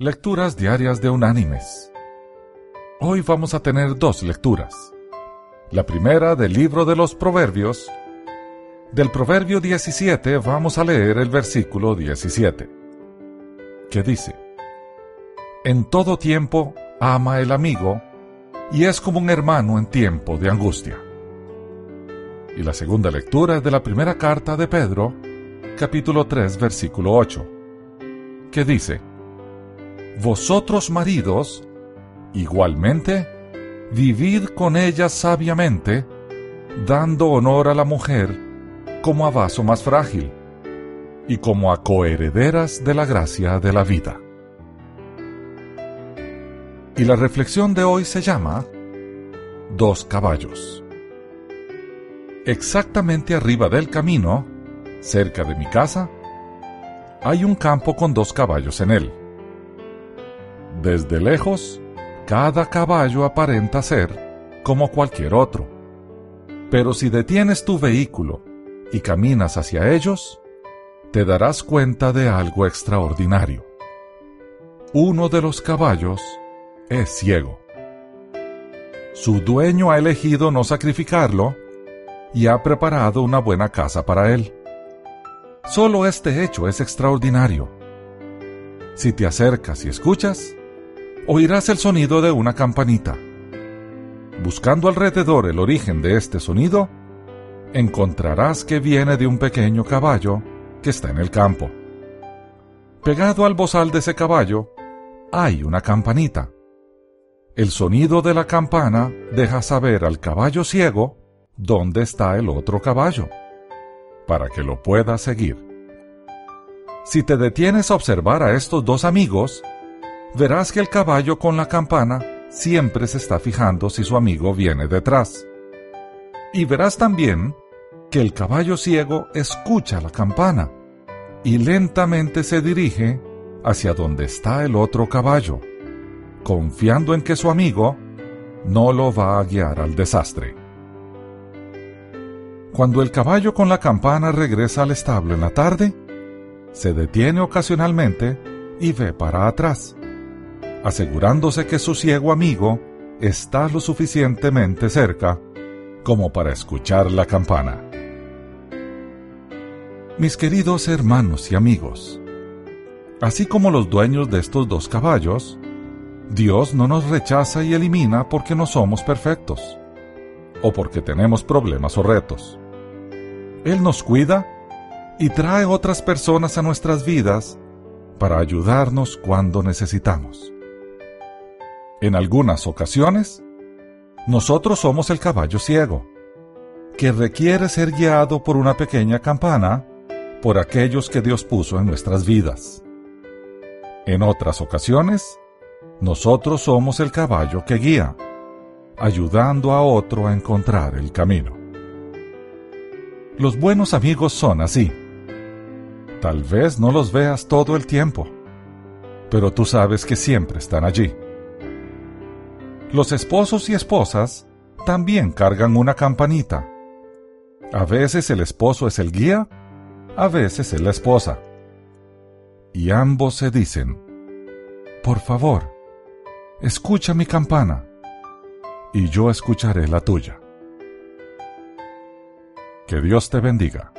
Lecturas Diarias de Unánimes. Hoy vamos a tener dos lecturas. La primera del libro de los Proverbios. Del Proverbio 17 vamos a leer el versículo 17, que dice, En todo tiempo ama el amigo y es como un hermano en tiempo de angustia. Y la segunda lectura es de la primera carta de Pedro, capítulo 3, versículo 8, que dice, vosotros maridos, igualmente, vivid con ellas sabiamente, dando honor a la mujer como a vaso más frágil y como a coherederas de la gracia de la vida. Y la reflexión de hoy se llama Dos caballos. Exactamente arriba del camino, cerca de mi casa, hay un campo con dos caballos en él. Desde lejos, cada caballo aparenta ser como cualquier otro. Pero si detienes tu vehículo y caminas hacia ellos, te darás cuenta de algo extraordinario. Uno de los caballos es ciego. Su dueño ha elegido no sacrificarlo y ha preparado una buena casa para él. Solo este hecho es extraordinario. Si te acercas y escuchas, oirás el sonido de una campanita. Buscando alrededor el origen de este sonido, encontrarás que viene de un pequeño caballo que está en el campo. Pegado al bozal de ese caballo hay una campanita. El sonido de la campana deja saber al caballo ciego dónde está el otro caballo, para que lo pueda seguir. Si te detienes a observar a estos dos amigos, verás que el caballo con la campana siempre se está fijando si su amigo viene detrás. Y verás también que el caballo ciego escucha la campana y lentamente se dirige hacia donde está el otro caballo, confiando en que su amigo no lo va a guiar al desastre. Cuando el caballo con la campana regresa al establo en la tarde, se detiene ocasionalmente y ve para atrás asegurándose que su ciego amigo está lo suficientemente cerca como para escuchar la campana. Mis queridos hermanos y amigos, así como los dueños de estos dos caballos, Dios no nos rechaza y elimina porque no somos perfectos o porque tenemos problemas o retos. Él nos cuida y trae otras personas a nuestras vidas para ayudarnos cuando necesitamos. En algunas ocasiones, nosotros somos el caballo ciego, que requiere ser guiado por una pequeña campana por aquellos que Dios puso en nuestras vidas. En otras ocasiones, nosotros somos el caballo que guía, ayudando a otro a encontrar el camino. Los buenos amigos son así. Tal vez no los veas todo el tiempo, pero tú sabes que siempre están allí los esposos y esposas también cargan una campanita. A veces el esposo es el guía, a veces es la esposa. Y ambos se dicen, por favor, escucha mi campana, y yo escucharé la tuya. Que Dios te bendiga.